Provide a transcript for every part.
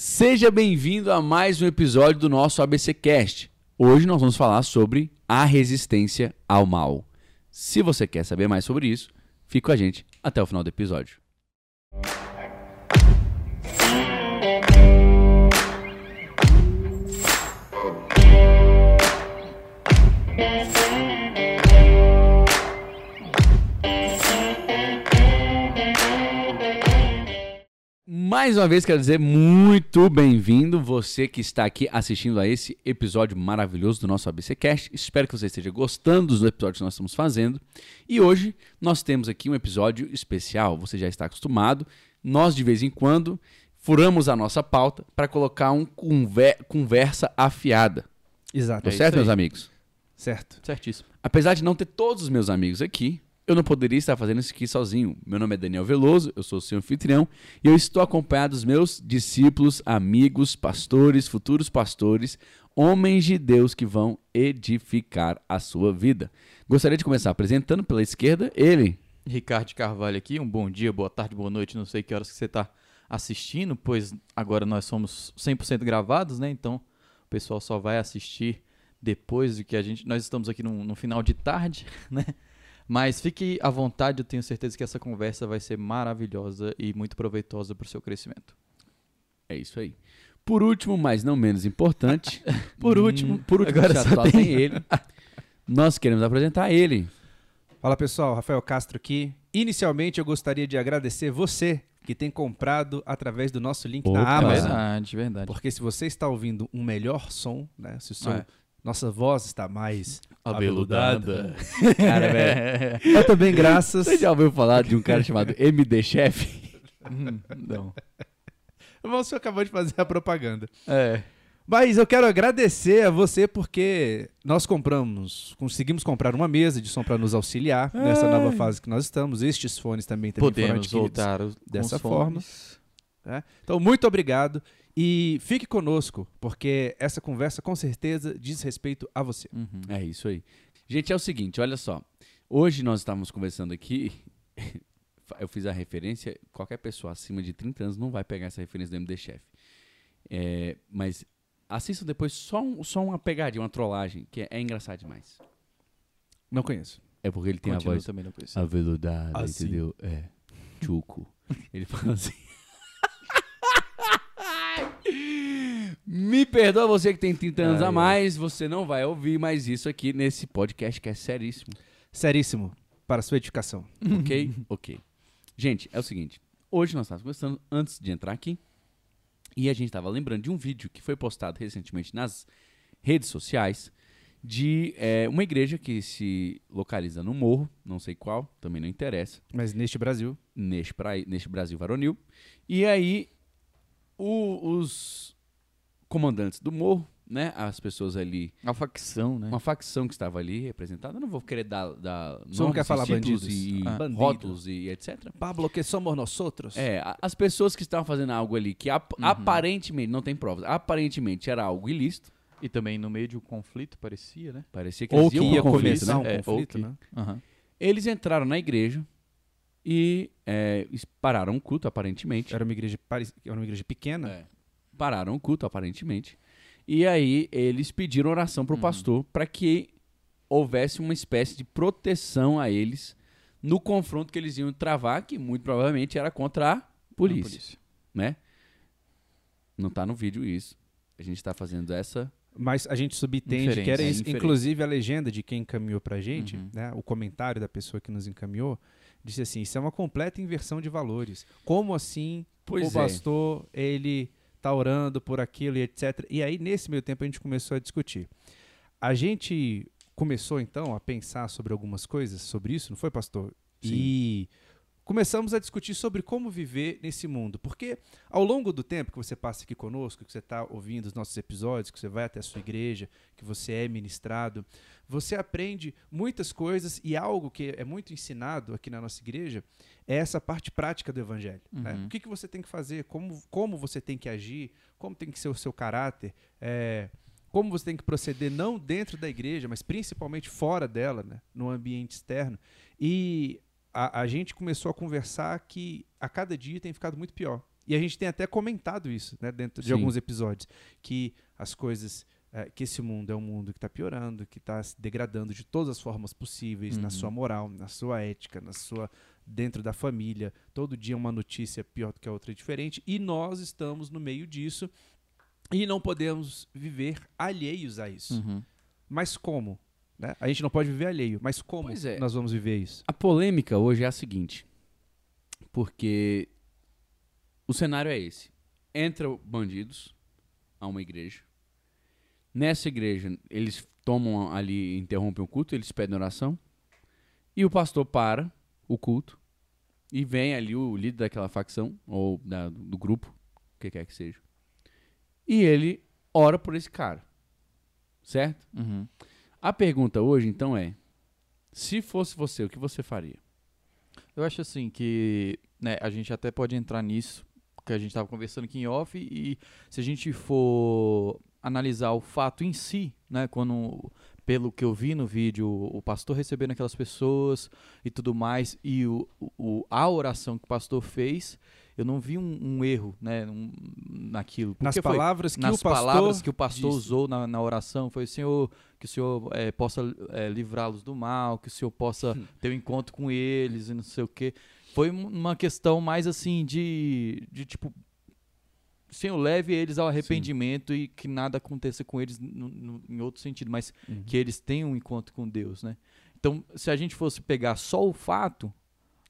Seja bem-vindo a mais um episódio do nosso ABC Cast. Hoje nós vamos falar sobre a resistência ao mal. Se você quer saber mais sobre isso, fique com a gente até o final do episódio. Mais uma vez quero dizer muito bem-vindo você que está aqui assistindo a esse episódio maravilhoso do nosso ABC Cast. Espero que você esteja gostando dos episódios que nós estamos fazendo. E hoje nós temos aqui um episódio especial. Você já está acostumado. Nós de vez em quando furamos a nossa pauta para colocar um conver conversa afiada. Exato. Tá é certo, meus amigos? Certo. Certíssimo. Apesar de não ter todos os meus amigos aqui, eu não poderia estar fazendo isso aqui sozinho. Meu nome é Daniel Veloso, eu sou o seu anfitrião e eu estou acompanhado dos meus discípulos, amigos, pastores, futuros pastores, homens de Deus que vão edificar a sua vida. Gostaria de começar apresentando pela esquerda ele. Ricardo Carvalho aqui, um bom dia, boa tarde, boa noite, não sei que horas que você está assistindo, pois agora nós somos 100% gravados, né? Então o pessoal só vai assistir depois do que a gente. Nós estamos aqui no final de tarde, né? Mas fique à vontade, eu tenho certeza que essa conversa vai ser maravilhosa e muito proveitosa para o seu crescimento. É isso aí. Por último, mas não menos importante, Por último, por último, agora só só tem- tem ele. Nós queremos apresentar ele. Fala pessoal, Rafael Castro aqui. Inicialmente eu gostaria de agradecer você que tem comprado através do nosso link Opa. na É Amazon. verdade, verdade. Porque se você está ouvindo um melhor som, né? Se o som, É. nossa voz está mais Abeludada. Cara, velho. Eu também graças. Você já ouviu falar de um cara chamado MD Chef? Hum, não. Você acabou de fazer a propaganda. É. Mas eu quero agradecer a você porque nós compramos, conseguimos comprar uma mesa de som para nos auxiliar nessa nova fase que nós estamos. Estes fones também, também foram Podemos adquiridos. voltar dessa forma. né? Então, muito obrigado e fique conosco, porque essa conversa com certeza diz respeito a você. Uhum. É isso aí. Gente, é o seguinte, olha só. Hoje nós estávamos conversando aqui. Eu fiz a referência. Qualquer pessoa acima de 30 anos não vai pegar essa referência do MD Chef. É, mas assistam depois só, um- só uma pegadinha, uma trollagem, que é, é engraçado demais. Não conheço. É porque ele tem Continua a voz também não conheci. aveludada, Assim. entendeu? É. Chuco. ele fala assim. Me perdoa você que tem 30 anos Ai, a ai. mais, você não vai ouvir mais isso aqui nesse podcast que é seríssimo. Seríssimo, para sua edificação. Ok? ok. Gente, é o seguinte. Hoje nós estávamos conversando antes de entrar aqui. E a gente estava lembrando de um vídeo que foi postado recentemente nas redes sociais de é, uma igreja que se localiza no morro, não sei qual, também não interessa, Mas neste Brasil, neste, pra- neste Brasil varonil. E aí, o- os comandantes do morro, né, as pessoas ali A facção, né? uma facção que estava ali representada. Eu não vou querer dar, dar Você não quer falar bandidos? e Ah. Bandido. rótulos e etc. Pablo, que somos nós outros? É, as pessoas que estavam fazendo algo ali que ap- Uhum. aparentemente, não tem provas, aparentemente era algo ilícito. E também no meio de um conflito, parecia, né? Parecia que Ou eles que iam ia conflito, começar né? um É, ou conflito, que- né? Aham. Eles entraram na igreja e é, pararam o culto, aparentemente. Era uma igreja, pare- era uma igreja pequena. É. Pararam o culto, aparentemente. E aí eles pediram oração pro Uhum. pastor para que houvesse uma espécie de proteção a eles no confronto que eles iam travar, que muito provavelmente era contra a polícia, né? Não tá no vídeo isso. A gente tá fazendo essa. Mas a gente subentende que era isso. é. Inclusive, a legenda de quem encaminhou pra gente, Uhum. né, o comentário da pessoa que nos encaminhou, disse assim: Isso é uma completa inversão de valores. Como assim Pois o é. pastor, ele tá orando por aquilo e etc. E aí, nesse meio tempo, a gente começou a discutir. A gente começou, então, a pensar sobre algumas coisas, sobre isso, não foi, pastor? Sim. E começamos a discutir sobre como viver nesse mundo. Porque ao longo do tempo que você passa aqui conosco, que você está ouvindo os nossos episódios, que você vai até a sua igreja, que você é ministrado, você aprende muitas coisas e algo que é muito ensinado aqui na nossa igreja é essa parte prática do evangelho. né? Uhum. O que, que você tem que fazer, como, como você tem que agir, como tem que ser o seu caráter, é, como você tem que proceder não dentro da igreja, mas principalmente fora dela, né? no ambiente externo. E a, a gente começou a conversar que a cada dia tem ficado muito pior. E a gente tem até comentado isso né, dentro de Sim. alguns episódios, que as coisas, eh, que esse mundo é um mundo que está piorando, que está se degradando de todas as formas possíveis, na Uhum. sua moral, na sua ética, na sua dentro da família. Todo dia uma notícia pior do que a outra diferente, e nós estamos no meio disso e não podemos viver alheios a isso. Uhum. Mas como? Né? A gente não pode viver alheio, mas como é. nós vamos viver isso? A polêmica hoje é a seguinte, porque o cenário é esse. Entram bandidos a uma igreja. Nessa igreja, eles tomam ali, interrompem o culto, eles pedem oração. E o pastor para o culto. E vem ali o líder daquela facção, ou da- do grupo, o que quer que seja. E ele ora por esse cara. Certo? Uhum. A pergunta hoje, então, é: se fosse você, o que você faria? Eu acho assim que né, a gente até pode entrar nisso, que a gente estava conversando aqui em off, e se a gente for analisar o fato em si, né, quando, pelo que eu vi no vídeo, o pastor recebendo aquelas pessoas e tudo mais, e o, o- a oração que o pastor fez, eu não vi um, um erro né, um- naquilo. Nas Porque foi- palavras que nas o pastor palavras que o pastor disse. usou na, na oração foi Senhor que o Senhor eh, possa eh, livrá-los do mal que o Senhor possa ter um encontro com eles e não sei o que foi um- uma questão mais assim de, de tipo Senhor leve eles ao arrependimento e que nada aconteça com eles em outro sentido mas Uhum. que eles tenham um encontro com Deus né então se a gente fosse pegar só o fato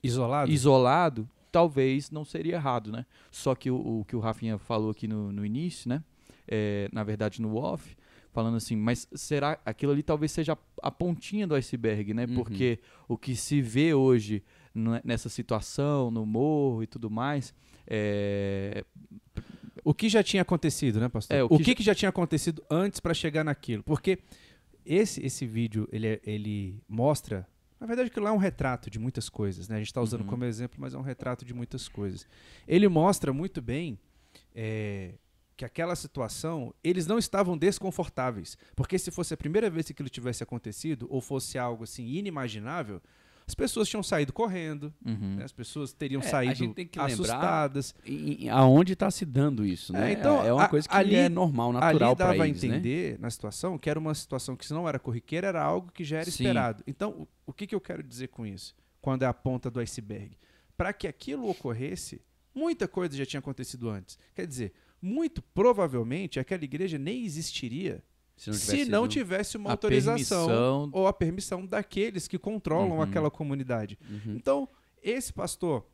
isolado. isolado, talvez não seria errado, né? Só que o, o que o Rafinha falou aqui no, no início, né? É, na verdade, no off, falando assim, mas será aquilo ali talvez seja a, a pontinha do iceberg, né? Uhum. Porque o que se vê hoje nessa situação, no morro e tudo mais, é, O que já tinha acontecido, né, pastor? É, o o que, que que, já- já tinha acontecido antes para chegar naquilo? Porque esse, esse vídeo, ele, é- ele mostra... Na verdade, aquilo lá é um retrato de muitas coisas, né? A gente está usando Uhum. como exemplo, mas é um retrato de muitas coisas. Ele mostra muito bem é, que aquela situação, eles não estavam desconfortáveis. Porque se fosse a primeira vez que aquilo tivesse acontecido, ou fosse algo assim inimaginável, as pessoas tinham saído correndo, uhum. né? as pessoas teriam É, saído assustadas. Aonde está se dando isso, né? É, então, é uma a- coisa que ali- é normal, natural Ali para dava a eles, né? entender na situação que era uma situação que se não era corriqueira, era algo que já era Sim. esperado. Então, o, o que, que eu quero dizer com isso? Quando é a ponta do iceberg? Para que aquilo ocorresse, muita coisa já tinha acontecido antes. Quer dizer, muito provavelmente aquela igreja nem existiria Se não tivesse, se não tivesse uma autorização permissão- ou a permissão daqueles que controlam Uhum. aquela comunidade. Uhum. Então, esse pastor,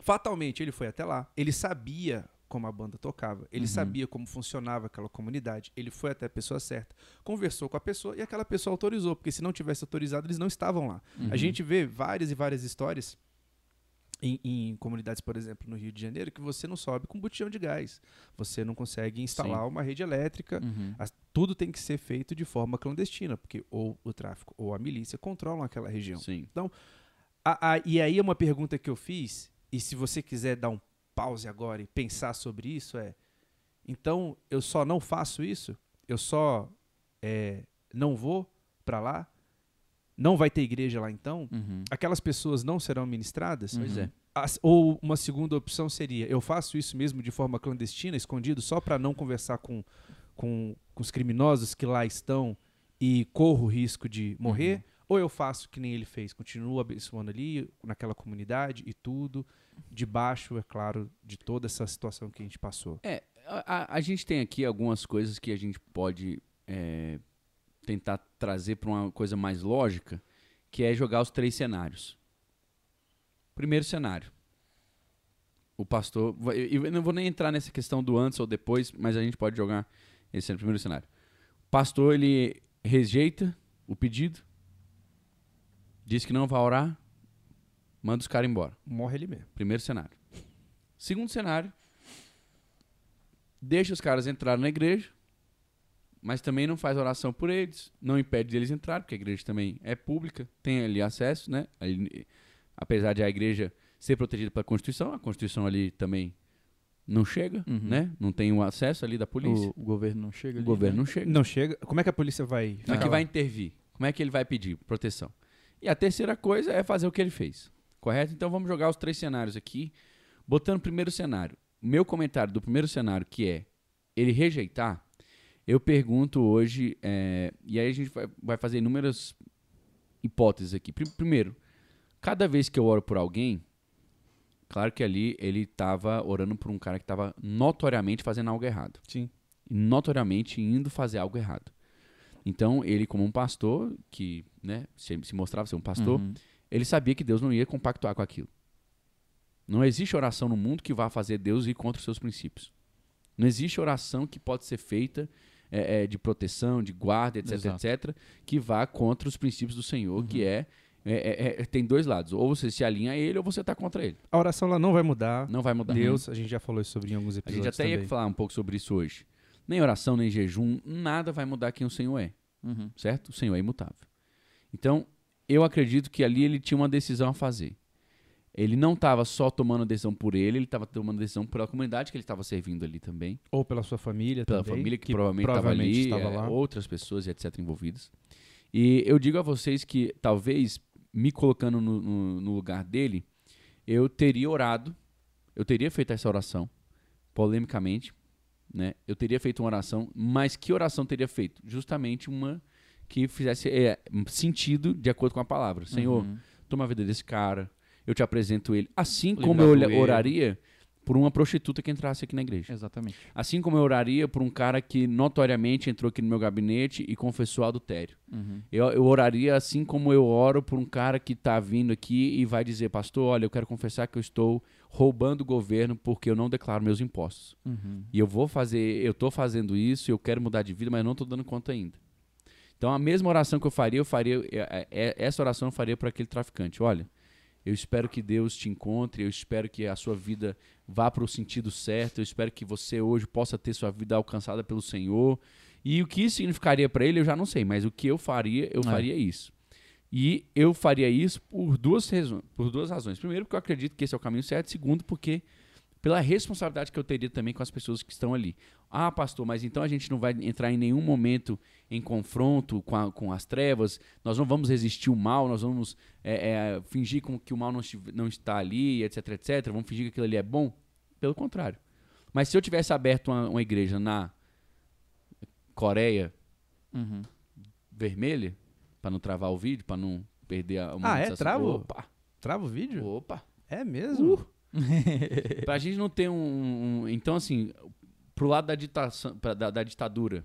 fatalmente, ele foi até lá. Ele sabia como a banda tocava. Ele Uhum. sabia como funcionava aquela comunidade. Ele foi até a pessoa certa. Conversou com a pessoa e aquela pessoa autorizou. Porque se não tivesse autorizado, eles não estavam lá. Uhum. A gente vê várias e várias histórias em, em comunidades, por exemplo, no Rio de Janeiro, que você não sobe com botijão de gás. Você não consegue instalar uma rede elétrica. Uhum. Tudo tem que ser feito de forma clandestina, porque ou o tráfico ou a milícia controlam aquela região. Sim. A- a- e aí é uma pergunta que eu fiz, e se você quiser dar um pause agora e pensar sobre isso, é: então eu só não faço isso? Eu só é, não vou para lá? Não vai ter igreja lá então? Uhum. Aquelas pessoas não serão ministradas? Pois Uhum. é. As- ou uma segunda opção seria: eu faço isso mesmo de forma clandestina, escondido, só para não conversar com, com, com os criminosos que lá estão e corro o risco de morrer? Ou eu faço que nem ele fez, continuo abençoando ali, naquela comunidade e tudo, debaixo, é claro, de toda essa situação que a gente passou. É, a, a- a gente tem aqui algumas coisas que a gente pode é, tentar trazer para uma coisa mais lógica, que é jogar os três cenários. Primeiro cenário. O pastor. Eu não vou nem entrar nessa questão do antes ou depois, mas a gente pode jogar esse primeiro cenário. O pastor ele rejeita o pedido, diz que não vai orar, manda os caras embora. Morre ele mesmo. Primeiro cenário. Segundo cenário, deixa os caras entrarem na igreja, mas também não faz oração por eles, não impede eles entrarem, porque a igreja também é pública, tem ali acesso, né? Ali, apesar de a igreja ser protegida pela Constituição, a Constituição ali também não chega, Uhum. né? Não tem o acesso ali da polícia. O, o governo não chega O, ali, governo né? não chega. Não chega. Como é que a polícia vai. Como é que vai intervir? Como é que ele vai pedir proteção? E a terceira coisa é fazer o que ele fez. Correto? Então vamos jogar os três cenários aqui. Botando o primeiro cenário. meu comentário do primeiro cenário, que é ele rejeitar, eu pergunto hoje, é, e aí a gente vai, vai fazer inúmeras hipóteses aqui. Pri- Primeiro, cada vez que eu oro por alguém, claro que ali ele estava orando por um cara que estava notoriamente fazendo algo errado. Sim. Notoriamente indo fazer algo errado. Então, ele, como um pastor, que né, se, se mostrava ser um pastor, Uhum. ele sabia que Deus não ia compactuar com aquilo. Não existe oração no mundo que vá fazer Deus ir contra os seus princípios. Não existe oração que pode ser feita é, é, de proteção, de guarda, etc, Exato. etc, que vá contra os princípios do Senhor, que é, é- é- é- tem dois lados. Ou você se alinha a ele, ou você está contra ele. A oração ela não vai mudar. Não vai mudar. Deus, a gente já falou isso sobre em alguns A episódios gente até ia também. falar um pouco sobre isso hoje. Nem oração, nem jejum, nada vai mudar quem o Senhor é, Uhum. certo? O Senhor é imutável. Então, eu acredito que ali ele tinha uma decisão a fazer. Ele não estava só tomando decisão por ele, ele estava tomando decisão pela comunidade que ele estava servindo ali também, Ou pela sua família pela também. família que, provavelmente estava ali, é, outras pessoas e etc envolvidas. E eu digo a vocês que talvez me colocando no, no- no lugar dele, eu teria orado, eu teria feito essa oração, polemicamente, né? Eu teria feito uma oração, mas que oração teria feito? Justamente uma que fizesse é, sentido de acordo com a palavra. Senhor, Uhum. toma a vida desse cara, eu te apresento ele. Assim Livrar como eu oraria por uma prostituta que entrasse aqui na igreja. Exatamente. Assim como eu oraria por um cara que notoriamente entrou aqui no meu gabinete e confessou adultério. Uhum. Eu, eu oraria assim como eu oro por um cara que está vindo aqui e vai dizer, pastor, olha, eu quero confessar que eu estou roubando o governo porque eu não declaro meus impostos. Uhum. E eu vou fazer, eu estou fazendo isso, eu quero mudar de vida, mas não estou dando conta ainda. Então a mesma oração que eu faria, eu faria, é- é- essa oração eu faria para aquele traficante. Olha, eu espero que Deus te encontre, eu espero que a sua vida vá para o sentido certo, eu espero que você hoje possa ter sua vida alcançada pelo Senhor. E o que isso significaria para ele, eu já não sei, mas o que eu faria, eu É. faria isso. E eu faria isso por duas, razões, por duas razões. Primeiro, porque eu acredito que esse é o caminho certo. Segundo, porque pela responsabilidade que eu teria também com as pessoas que estão ali. Ah, pastor, mas então a gente não vai entrar em nenhum momento em confronto com, a- com as trevas, nós não vamos resistir o mal, nós vamos é, é, fingir como que o mal não, não está ali, etc, etc, vamos fingir que aquilo ali é bom. Pelo contrário. Mas se eu tivesse aberto uma, uma igreja na Coreia Uhum. vermelha, para não travar o vídeo, para não perder a Ah, é? Trava? Opa, Trava o vídeo? opa. É mesmo? Uh. pra gente não ter um, um- Então, assim, pro lado da, ditação, pra- da, da ditadura,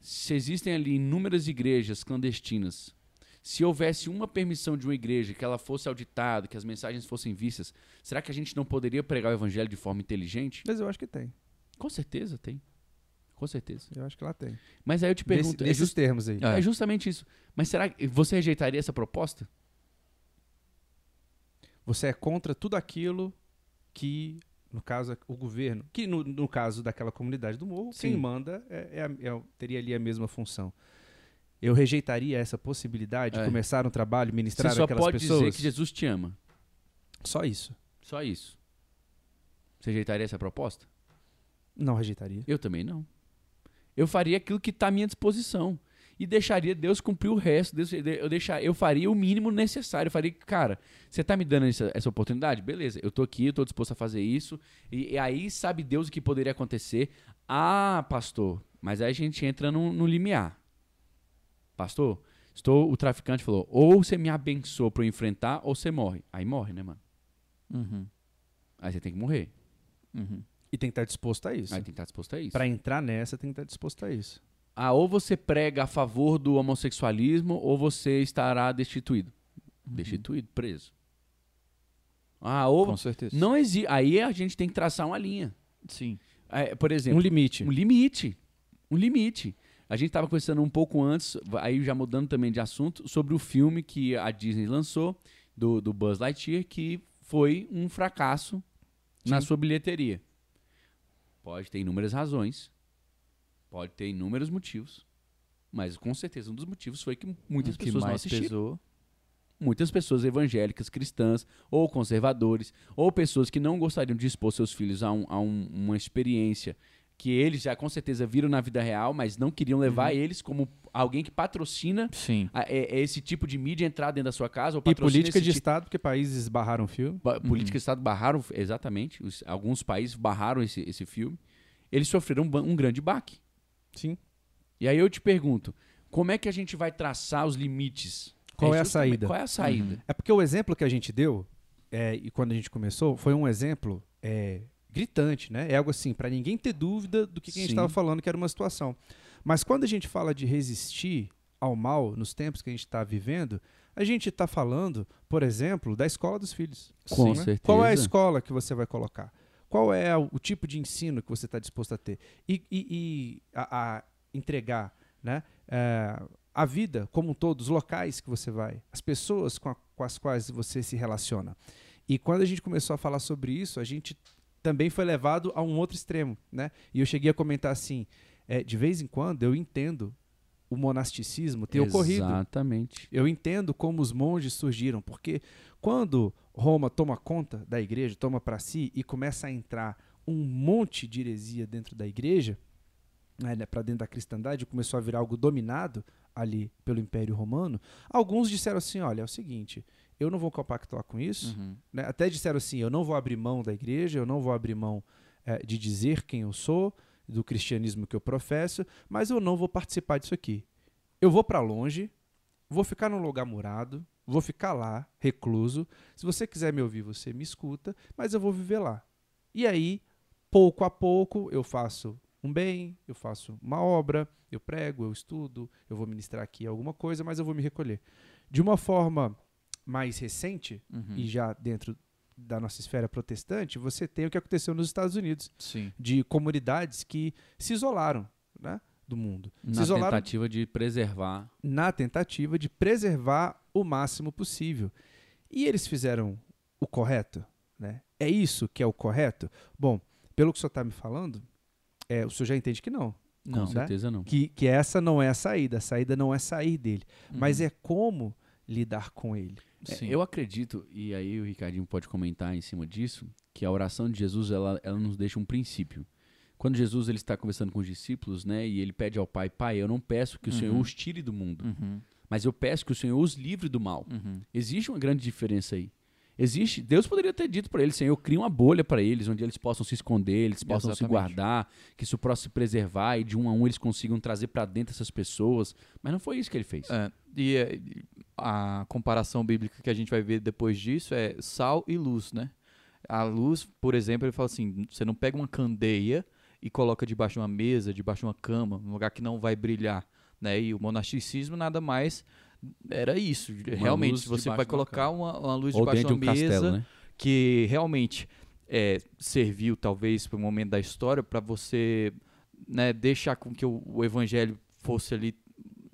se existem ali inúmeras igrejas clandestinas, se houvesse uma permissão de uma igreja que ela fosse auditada, que as mensagens fossem vistas, será que a gente não poderia pregar o evangelho de forma inteligente? Mas eu acho que tem. Com certeza tem. Com certeza. Eu acho que ela tem. Mas aí eu te pergunto, é, nesses just- termos aí. É. é justamente isso. Mas será que você rejeitaria essa proposta? Você é contra tudo aquilo que, no caso, o governo, que no, no caso daquela comunidade do morro, Sim. quem manda é, é é teria ali a mesma função. Eu rejeitaria essa possibilidade de É. começar um trabalho, ministrar Você só aquelas pode pessoas? dizer que Jesus te ama. Só isso. Só isso. Você rejeitaria essa proposta? Não rejeitaria. Eu também não. Eu faria aquilo que está à minha disposição. E deixaria Deus cumprir o resto. Deus- eu, deixar, eu faria o mínimo necessário. Eu faria, cara, você está me dando essa, essa oportunidade? Beleza, eu tô aqui, eu tô disposto a fazer isso. E, e aí sabe Deus o que poderia acontecer. Ah, pastor, mas aí a gente entra no, no limiar. Pastor, estou, o traficante falou, ou você me abençoa para eu enfrentar, ou você morre. Aí morre, né, mano? Uhum. Aí você tem que morrer. Uhum. E tem que estar disposto a isso. Aí tem que estar disposto a isso. Pra entrar nessa, tem que estar disposto a isso. Ah, ou você prega a favor do homossexualismo ou você estará destituído. Destituído, preso. Ah, ou Com certeza. não existe. Aí a gente tem que traçar uma linha. Sim. É, por exemplo, Um limite. um limite. Um limite. A gente estava conversando um pouco antes, aí já mudando também de assunto, sobre o filme que a Disney lançou, do, do Buzz Lightyear, que foi um fracasso na Sim. sua bilheteria. Pode ter inúmeras razões, pode ter inúmeros motivos, mas com certeza um dos motivos foi que muitas que pessoas não mais assistiram pesou. muitas pessoas evangélicas, cristãs ou conservadores, ou pessoas que não gostariam de expor seus filhos a, um- a um- uma experiência que eles já com certeza viram na vida real, mas não queriam levar Uhum. eles como alguém que patrocina Sim. a- é- é esse tipo de mídia entrar dentro da sua casa ou E política de tipo- Estado, porque países barraram o filme. Pa- Política de Estado barraram, exatamente. os- alguns países barraram esse, esse filme. Eles sofreram um, ba- um grande baque. Sim. E aí eu te pergunto, como é que a gente vai traçar os limites? Qual é a justamente- saída? Qual é a saída? É porque o exemplo que a gente deu, é, e quando a gente começou, foi um exemplo é, gritante, né? É algo assim, para ninguém ter dúvida do que, que a gente estava falando, que era uma situação. Mas quando a gente fala de resistir ao mal nos tempos que a gente está vivendo, a gente está falando, por exemplo, da escola dos filhos. Com né? certeza. Qual é a escola que você vai colocar? Qual é o, tipo de ensino que você está disposto a ter? E, e- e a, a entregar né? É, a vida como um todo, os locais que você vai, as pessoas com, a- com as quais você se relaciona. E quando a gente começou a falar sobre isso, a gente também foi levado a um outro extremo. Né? E eu cheguei a comentar assim: é, de vez em quando eu entendo o monasticismo ter ocorrido. Exatamente. Eu entendo como os monges surgiram, porque quando Roma toma conta da igreja, toma para si e começa a entrar um monte de heresia dentro da igreja, né, para dentro da cristandade, começou a virar algo dominado ali pelo Império Romano, alguns disseram assim: olha, é o seguinte, eu não vou compactuar com isso. Uhum. né? Até disseram assim: eu não vou abrir mão da igreja, eu não vou abrir mão eh, de dizer quem eu sou, do cristianismo que eu professo, mas eu não vou participar disso aqui. Eu vou para longe, vou ficar num lugar murado, vou ficar lá, recluso. Se você quiser me ouvir, você me escuta, mas eu vou viver lá. E aí, pouco a pouco, eu faço um bem, eu faço uma obra, eu prego, eu estudo, eu vou ministrar aqui alguma coisa, mas eu vou me recolher. De uma forma mais recente, Uhum. e já dentro da nossa esfera protestante, você tem o que aconteceu nos Estados Unidos, Sim. de comunidades que se isolaram né, do mundo. se Na isolaram tentativa de preservar. na tentativa de preservar o máximo possível. E eles fizeram o correto? Né? É isso que é o correto? Bom, pelo que o senhor está me falando, é, o senhor já entende que não. Com Não. certeza não. Que, que essa não é a saída. A saída não é sair dele. Mas Uhum. é como lidar com ele. É, Sim. eu acredito, e aí o Ricardinho pode comentar em cima disso, que a oração de Jesus ela, ela nos deixa um princípio. Quando Jesus ele está conversando com os discípulos, né, e ele pede ao Pai, Pai, eu não peço que o Senhor Uhum. os tire do mundo, Uhum. mas eu peço que o Senhor os livre do mal. Uhum. Existe uma grande diferença aí. Existe, Deus poderia ter dito para eles, Senhor, cria uma bolha para eles, onde eles possam se esconder, eles possam se Exatamente. guardar, que isso possa se preservar e de um a um eles consigam trazer para dentro essas pessoas. Mas não foi isso que ele fez. É, e é, e a comparação bíblica que a gente vai ver depois disso é sal e luz, né? A luz, por exemplo, ele fala assim: você não pega uma candeia e coloca debaixo de uma mesa, debaixo de uma cama, um lugar que não vai brilhar, né? E o monasticismo nada mais era isso. realmente, luz você vai uma colocar uma, uma luz Ou debaixo de de um uma mesa castelo, né? que realmente é, serviu talvez para um momento da história para você né, deixar com que o, o evangelho fosse ali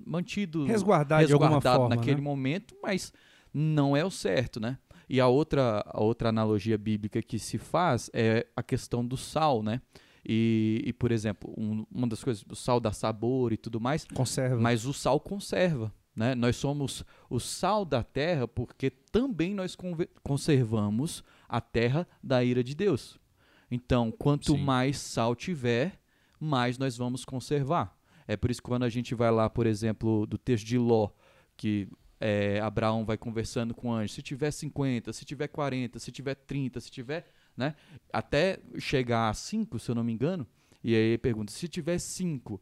mantido Resguardar de alguma resguardado forma. naquele né? momento, mas não é o certo, né? E a outra, a outra analogia bíblica que se faz é a questão do sal, né? E, e, por exemplo, um- uma das coisas, o sal dá sabor e tudo mais, Conserva. mas o sal conserva. Né? Nós somos o sal da terra porque também nós conservamos a terra da ira de Deus. Então, quanto Sim. mais sal tiver, mais nós vamos conservar. É por isso que quando a gente vai lá, por exemplo, do texto de Ló, que é, Abraão vai conversando com o anjo, se tiver 50, se tiver 40, se tiver 30, se tiver, né? Até chegar a 5, se eu não me engano, e aí pergunta, se tiver 5,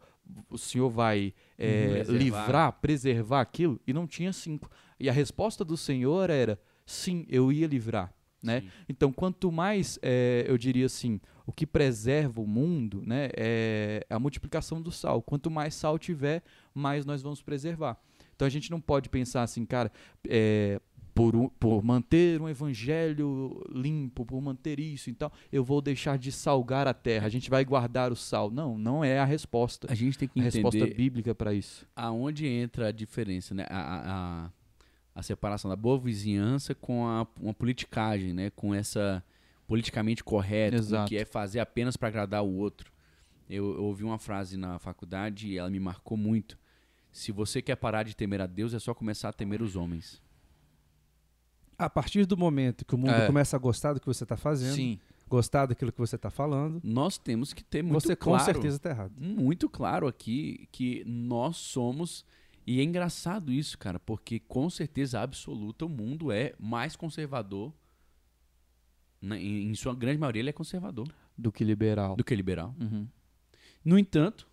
o senhor vai é, Preservar. livrar, preservar aquilo? E não tinha 5. E a resposta do Senhor era, sim, eu ia livrar. Né? Sim. Então, quanto mais, é, eu diria assim, o que preserva o mundo né, é a multiplicação do sal. Quanto mais sal tiver, mais nós vamos preservar. Então, a gente não pode pensar assim, cara, é, por, um- por manter um evangelho limpo, por manter isso, então eu vou deixar de salgar a terra, a gente vai guardar o sal. Não, não é a resposta. A gente tem que A resposta entender bíblica para isso. aonde entra a diferença, né? A, a, a, separação da boa vizinhança com a, uma politicagem, né? Com essa politicamente Exato. que é fazer apenas para agradar o outro. Eu, eu ouvi uma frase na faculdade e ela me marcou muito. Se você quer parar de temer a Deus, é só começar a temer os homens. A partir do momento que o mundo É. começa a gostar do que você está fazendo, Sim. gostar daquilo que você está falando, Nós temos que ter muito você claro, com certeza está errado. muito claro aqui que nós somos e é engraçado isso, cara, porque com certeza absoluta o mundo é mais conservador. na- Em, em sua grande maioria ele é conservador Do que liberal. do que liberal. Uhum. No entanto,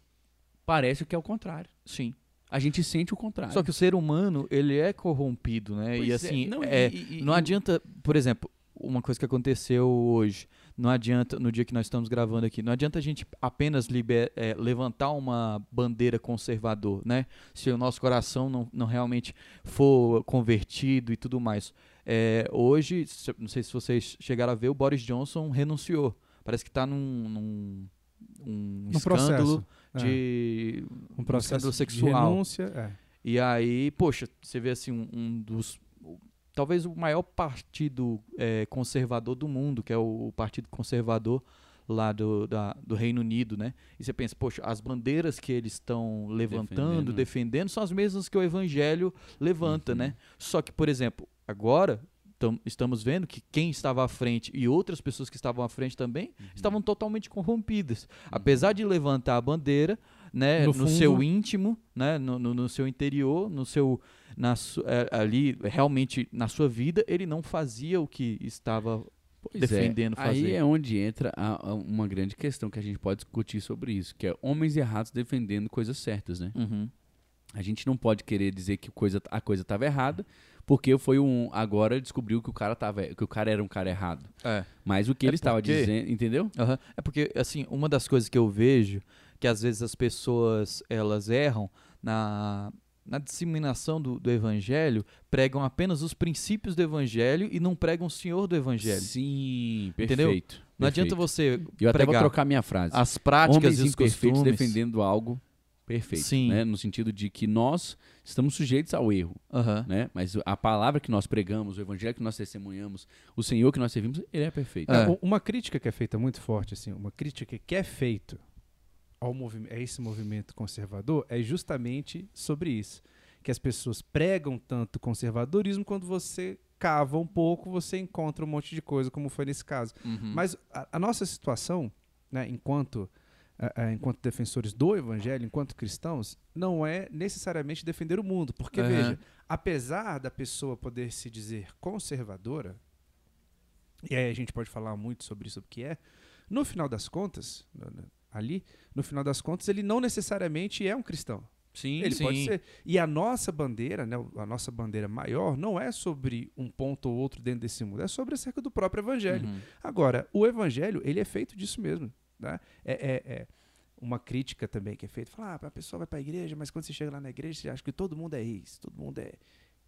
parece que é o contrário. Sim. A gente sente o contrário. Só que o ser humano, ele é corrompido, né? Pois e é, assim, não, e- é, e- e- não adianta, por exemplo, uma coisa que aconteceu hoje, não adianta, no dia que nós estamos gravando aqui, não adianta a gente apenas liber- é, levantar uma bandeira conservador, né? Se o nosso coração não, não realmente for convertido e tudo mais. É, hoje, não sei se vocês chegaram a ver, o Boris Johnson renunciou. Parece que está num, num um No escândalo processo. É, de um processo escândalo de sexual. renúncia. é. E aí, poxa, você vê assim, um, um dos. O- Talvez o maior partido eh, conservador do mundo, que é o Partido Conservador lá do, da- do Reino Unido, né? E você pensa, poxa, as bandeiras que eles estão levantando, Defendendo. defendendo, são as mesmas que o Evangelho levanta, Uhum. né? Só que, por exemplo, agora tam- estamos vendo que quem estava à frente e outras pessoas que estavam à frente também Uhum. estavam totalmente corrompidas. Apesar de levantar a bandeira, né, No no, seu íntimo, né, no, no, no seu interior, no seu, na, é, ali realmente na sua vida, ele não fazia o que estava Pois é, defendendo Aí fazer. é onde entra a- a- uma grande questão que a gente pode discutir sobre isso, que é homens errados defendendo coisas certas, né? Uhum. A gente não pode querer dizer que coisa, a coisa estava errada, porque foi um agora descobriu que o cara tava, que o cara era um cara errado. É. Mas o que É ele estava porque- dizendo, entendeu? É porque, assim, uma das coisas que eu vejo, que às vezes as pessoas, elas erram na, na disseminação do, do evangelho, pregam apenas os princípios do evangelho e não pregam o senhor do evangelho. Sim, Entendeu? perfeito. Não adianta perfeito. você E eu até vou pregar trocar minha frase. as práticas Homens e os costumes. defendendo algo perfeito, Sim. né? No sentido de que nós estamos sujeitos ao erro, né? Mas a palavra que nós pregamos, o evangelho que nós testemunhamos, o Senhor que nós servimos, ele é perfeito. É. É, Uma crítica que é feita muito forte, assim, uma crítica que é feito ao a esse movimento conservador é justamente sobre isso. Que as pessoas pregam tanto conservadorismo quando você cava um pouco, você encontra um monte de coisa, como foi nesse caso. Uhum. Mas a, a nossa situação, né, enquanto, eh, eh, enquanto defensores do evangelho, enquanto cristãos, não é necessariamente defender o mundo. Porque, Aham. veja, apesar da pessoa poder se dizer conservadora, e aí a gente pode falar muito sobre isso, o que é, no final das contas, no- ali, no final das contas, ele não necessariamente é um cristão. Sim, Ele sim. pode ser. E a nossa bandeira, né, a nossa bandeira maior, não é sobre um ponto ou outro dentro desse mundo, é sobre acerca do próprio evangelho. Uhum. Agora, o evangelho, ele é feito disso mesmo. Né? É, é- é uma crítica também que é feita. Fala, ah, a pessoa vai para a igreja, mas quando você chega lá na igreja, você acha que todo mundo é ex, todo mundo é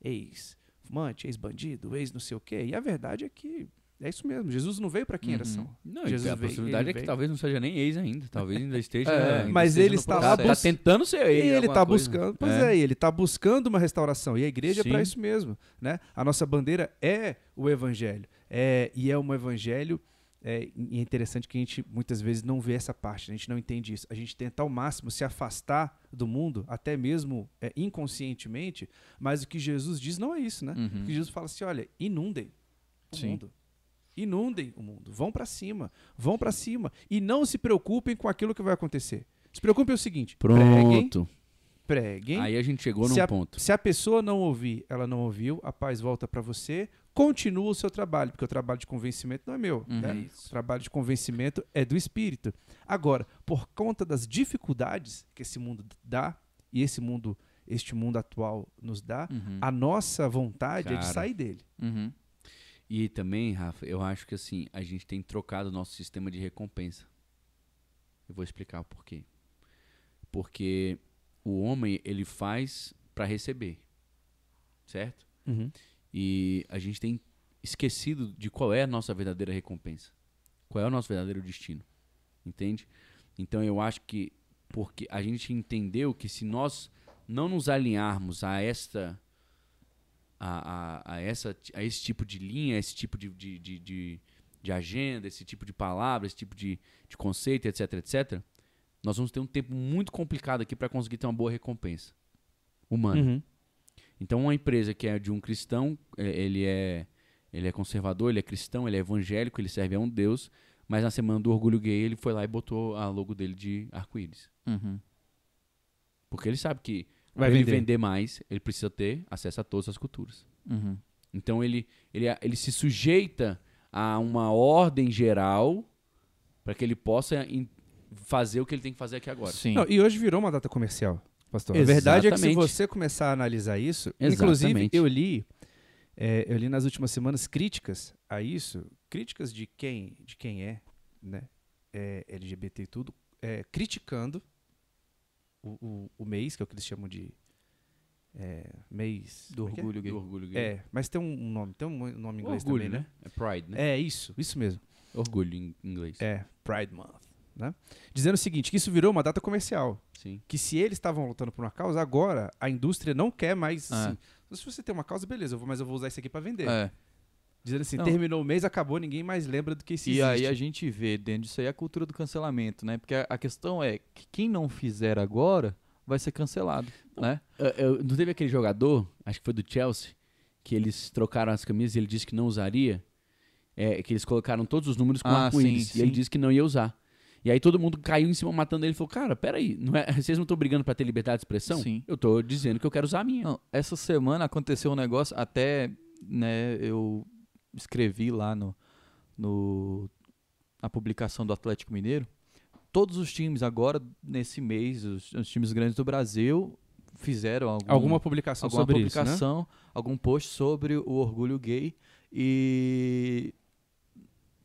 ex-fumante, ex-bandido, ex não sei o quê. E a verdade é que é isso mesmo. Jesus não veio para quem era Uhum. são. Não, Jesus a veio- possibilidade ele é que veio. talvez não seja nem ex ainda. Talvez ainda esteja. É, ainda mas esteja ele está lá Tá tentando ser. E ele alguma está buscando, pois É. é, ele está buscando uma restauração. E a igreja é para isso mesmo, né? A nossa bandeira é o evangelho. É, e é um evangelho é, e é interessante que a gente muitas vezes não vê essa parte, a gente não entende isso. A gente tenta ao máximo se afastar do mundo, até mesmo é, inconscientemente, mas o que Jesus diz não é isso, né? Uhum. O que Jesus fala assim, olha, inundem o Sim. mundo. Inundem o mundo. Vão para cima. Vão para cima. E não se preocupem com aquilo que vai acontecer. Se preocupem é o seguinte: preguem, Pronto. preguem. Aí a gente chegou num a, ponto. se a pessoa não ouvir, ela não ouviu, a paz volta para você, continua o seu trabalho, porque o trabalho de convencimento não é meu. Uhum. né? O trabalho de convencimento é do Espírito. Agora, por conta das dificuldades que esse mundo dá, e esse mundo, este mundo atual nos dá, Uhum. a nossa vontade é de Cara. sair dele. Uhum. E também, Rafa, eu acho que assim, a gente tem trocado o nosso sistema de recompensa. Eu vou explicar o porquê. Porque o homem, ele faz para receber. Certo? E a gente tem esquecido de qual é a nossa verdadeira recompensa. Qual é o nosso verdadeiro destino. Entende? Então eu acho que porque a gente entendeu que se nós não nos alinharmos a esta a, a, a, essa, a esse tipo de linha, a esse tipo de, de, de, de, de agenda, esse tipo de palavra, esse tipo de, de conceito, etc, etc, nós vamos ter um tempo muito complicado aqui para conseguir ter uma boa recompensa humana. Uhum. Então, uma empresa que é de um cristão, é, ele é, ele é conservador, ele é cristão, ele é evangélico, ele serve a um Deus, Mas na semana do orgulho gay, ele foi lá e botou a logo dele de arco-íris. Uhum. Porque ele sabe que Vai para ele vender. vender mais, ele precisa ter acesso a todas as culturas. Uhum. Então ele, ele, ele se sujeita a uma ordem geral para que ele possa fazer o que ele tem que fazer aqui agora. Sim. Não, e hoje virou uma data comercial, pastor. A verdade é que se você começar a analisar isso, Exatamente. inclusive eu li, é, eu li nas últimas semanas críticas a isso, críticas de quem, de quem é, né, é, LGBT e tudo, é, criticando o, o, o mês, que é o que eles chamam de é, mês Do é é? orgulho gay. Do orgulho gay. É, mas tem um nome, tem um nome em inglês orgulho, também, né? É pride, né? É isso, isso mesmo. Orgulho em inglês. É, Pride Month, né? Dizendo o seguinte, que isso virou uma data comercial. Sim. Que se eles estavam lutando por uma causa, agora a indústria não quer mais É. assim. Se você tem uma causa, beleza, eu vou, mas eu vou usar isso aqui pra vender. É. Dizendo assim, Não. terminou o mês, acabou, ninguém mais lembra do que isso E existe. aí a gente vê dentro disso aí a cultura do cancelamento, né? Porque a, a questão é que quem não fizer agora vai ser cancelado, né? Eu- eu- não teve aquele jogador, acho que foi do Chelsea, que eles trocaram as camisas e ele disse que não usaria? É, que eles colocaram todos os números com Ah, arco-íris. sim, E ele disse que não ia usar. E aí todo mundo caiu em cima matando ele e falou: Cara, peraí, não é, vocês não estão brigando pra ter liberdade de expressão? Sim. Eu tô dizendo que eu quero usar a minha. Não, essa semana aconteceu um negócio, até né, eu escrevi lá no, no na publicação do Atlético Mineiro. Todos os times agora, nesse mês, os, os times grandes do Brasil, fizeram algum, Alguma publicação alguma sobre publicação, algum post sobre o orgulho gay e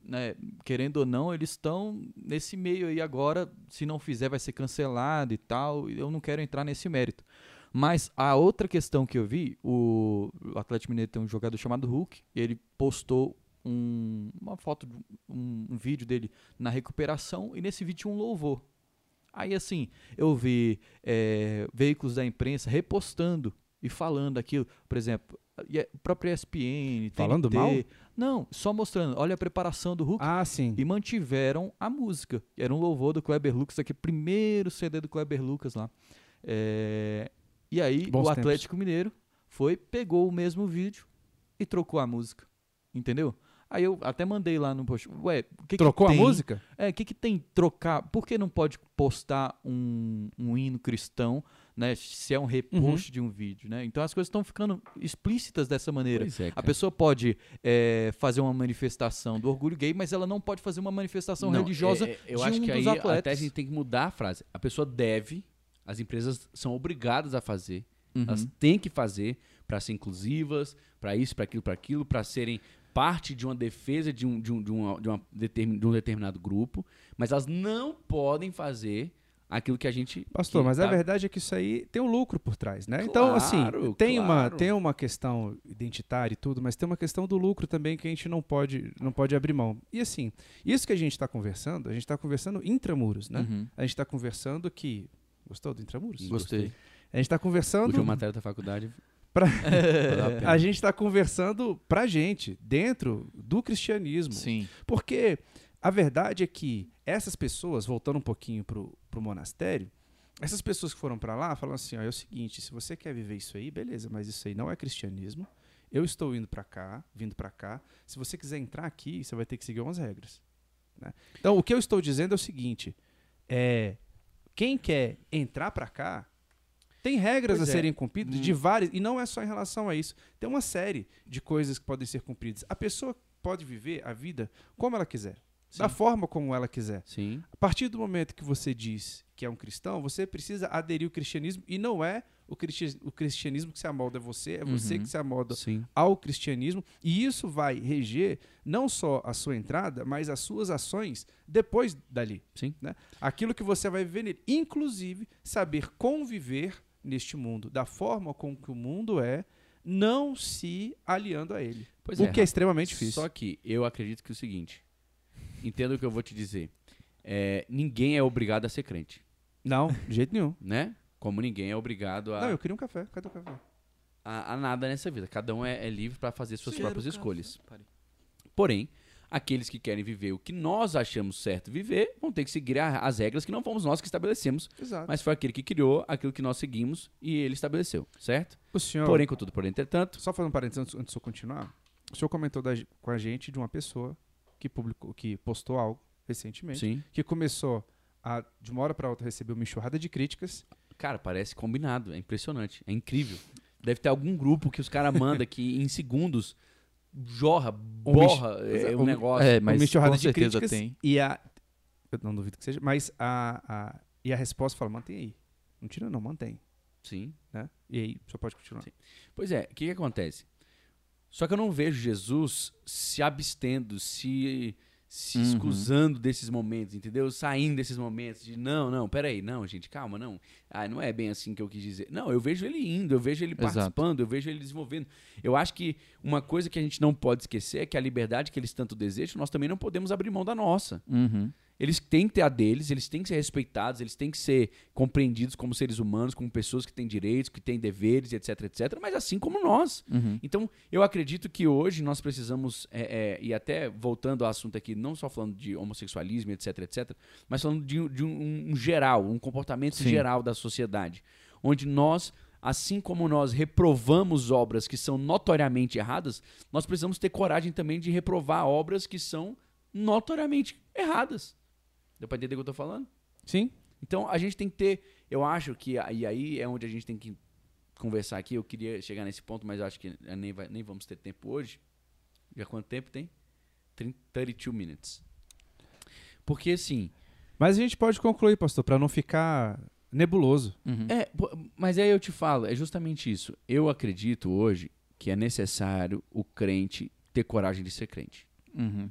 né, querendo ou não, eles estão nesse meio aí agora, se não fizer vai ser cancelado e tal. Eu não quero entrar nesse mérito. Mas a outra questão que eu vi, o, Atlético Mineiro tem um jogador chamado Hulk, ele postou um- uma foto, um, um vídeo dele na recuperação e nesse vídeo tinha um louvor. Aí assim, eu vi é, veículos da imprensa repostando e falando aquilo, por exemplo, a própria ESPN, Falando TNT, mal? Não, só mostrando, olha a preparação do Hulk Ah, sim. e mantiveram a música. Era um louvor do Kleber Lucas, aquele primeiro CD do Kleber Lucas lá. É, E aí Bons o tempos. Atlético Mineiro foi, pegou o mesmo vídeo e trocou a música. Entendeu? Aí eu até mandei lá no post. Ué, o que que Trocou a tem- música? É, o que, que tem trocar? Por que não pode postar um, um hino cristão, né? Se é um repost de um vídeo, né? Então as coisas estão ficando explícitas dessa maneira. É, A pessoa pode é, fazer uma manifestação do orgulho gay, mas ela não pode fazer uma manifestação Não, religiosa é- é- eu de acho um que aí atletas. até a gente tem que mudar a frase. A pessoa deve, as empresas são obrigadas a fazer. Uhum. Elas têm que fazer para ser inclusivas, para isso, para aquilo, para aquilo, para serem parte de uma defesa de um, de um, de uma- de uma determin- de um determinado grupo, mas elas não podem fazer aquilo que a gente. Pastor, mas a tá- verdade é que isso aí tem um lucro por trás, né? então, assim, Claro, tem, uma, claro. tem uma questão identitária e tudo, mas tem uma questão do lucro também que a gente não pode, não pode abrir mão. E assim, isso que a gente está conversando, a gente está conversando intramuros, né? Uhum. A gente está conversando que... Gostou do intramuros? Gostei. A gente está conversando... Última matéria da faculdade. Pra- a gente está conversando pra gente, dentro do cristianismo. Sim. Porque a verdade é que essas pessoas, voltando um pouquinho pro, pro monastério, essas pessoas que foram para lá falam assim: ó, é o seguinte, se você quer viver isso aí, beleza, mas isso aí não é cristianismo. Eu estou indo para cá, vindo para cá. Se você quiser entrar aqui, você vai ter que seguir umas regras. né? Então, o que eu estou dizendo é o seguinte: é, quem quer entrar para cá tem regras Pois a é. serem cumpridas de várias e não é só em relação a isso. Tem uma série de coisas que podem ser cumpridas. A pessoa pode viver a vida como ela quiser, da Sim. forma como ela quiser. Sim. A partir do momento que você diz que é um cristão, você precisa aderir ao cristianismo e não é o, cristi- o cristianismo que se amolda a você, é você Uhum. que se amolda Sim. ao cristianismo e isso vai reger não só a sua entrada, mas as suas ações depois dali. Sim. Né? Aquilo que você vai viver nele, inclusive saber conviver neste mundo da forma com que o mundo é, não se aliando a ele. Pois o é, que é extremamente difícil. Só que eu acredito que é o seguinte: entenda o que eu vou te dizer. É, ninguém é obrigado a ser crente, Não, de jeito nenhum. né? Como ninguém é obrigado a, Não, eu queria um café. Cadê o café? a, a nada nessa vida. Cada um é, é livre para fazer suas próprias escolhas. Porém, aqueles que querem viver o que nós achamos certo viver vão ter que seguir a- as regras que não fomos nós que estabelecemos, Exato. mas foi aquele que criou aquilo que nós seguimos e ele estabeleceu, certo? o senhor, Porém, contudo, por entretanto, só fazendo um parênteses antes, antes de eu continuar, o senhor comentou da- com a gente de uma pessoa que publicou, que postou algo recentemente, Sim. que começou a, de uma hora para outra, receber uma enxurrada de críticas. Cara, parece combinado. É impressionante. É incrível. Deve ter algum grupo que os caras mandam que em segundos jorra, borra é, um- o negócio. É, mas uma com de certeza tem. E a. Eu não duvido que seja, mas a, a, e a resposta fala: mantém aí. Não tira, não, mantém. Sim. Né? E aí, só pode continuar. Sim. Pois é, o que, que acontece? Só que eu não vejo Jesus se abstendo, se, se Uhum. escusando desses momentos, entendeu? Saindo desses momentos de não, não, peraí, não, gente, calma, não. Ah, não é bem assim que eu quis dizer. Não, eu vejo ele indo, eu vejo ele Exato. participando, eu vejo ele desenvolvendo. Eu acho que uma coisa que a gente não pode esquecer é que a liberdade que eles tanto desejam, nós também não podemos abrir mão da nossa. Uhum. Eles têm que ter a deles, eles têm que ser respeitados, eles têm que ser compreendidos como seres humanos, como pessoas que têm direitos, que têm deveres, etc, etc, mas assim como nós. Uhum. Então, eu acredito que hoje nós precisamos, é, é, e até voltando ao assunto aqui, não só falando de homossexualismo, etc, etc, mas falando de, de um, um geral, um comportamento Sim. geral da sociedade, onde nós, assim como nós reprovamos obras que são notoriamente erradas, nós precisamos ter coragem também de reprovar obras que são notoriamente erradas. Deu pra entender o que eu tô falando? Sim. Então a gente tem que ter, eu acho que e aí é onde a gente tem que conversar aqui. Eu queria chegar nesse ponto, mas acho que nem, vai- nem vamos ter tempo hoje. Já quanto tempo tem? 30, 32 minutes. Porque assim, Mas a gente pode concluir, pastor, para não ficar nebuloso. Uhum. é, mas aí eu te falo, é justamente isso. Eu acredito hoje que é necessário o crente ter coragem de ser crente. Uhum.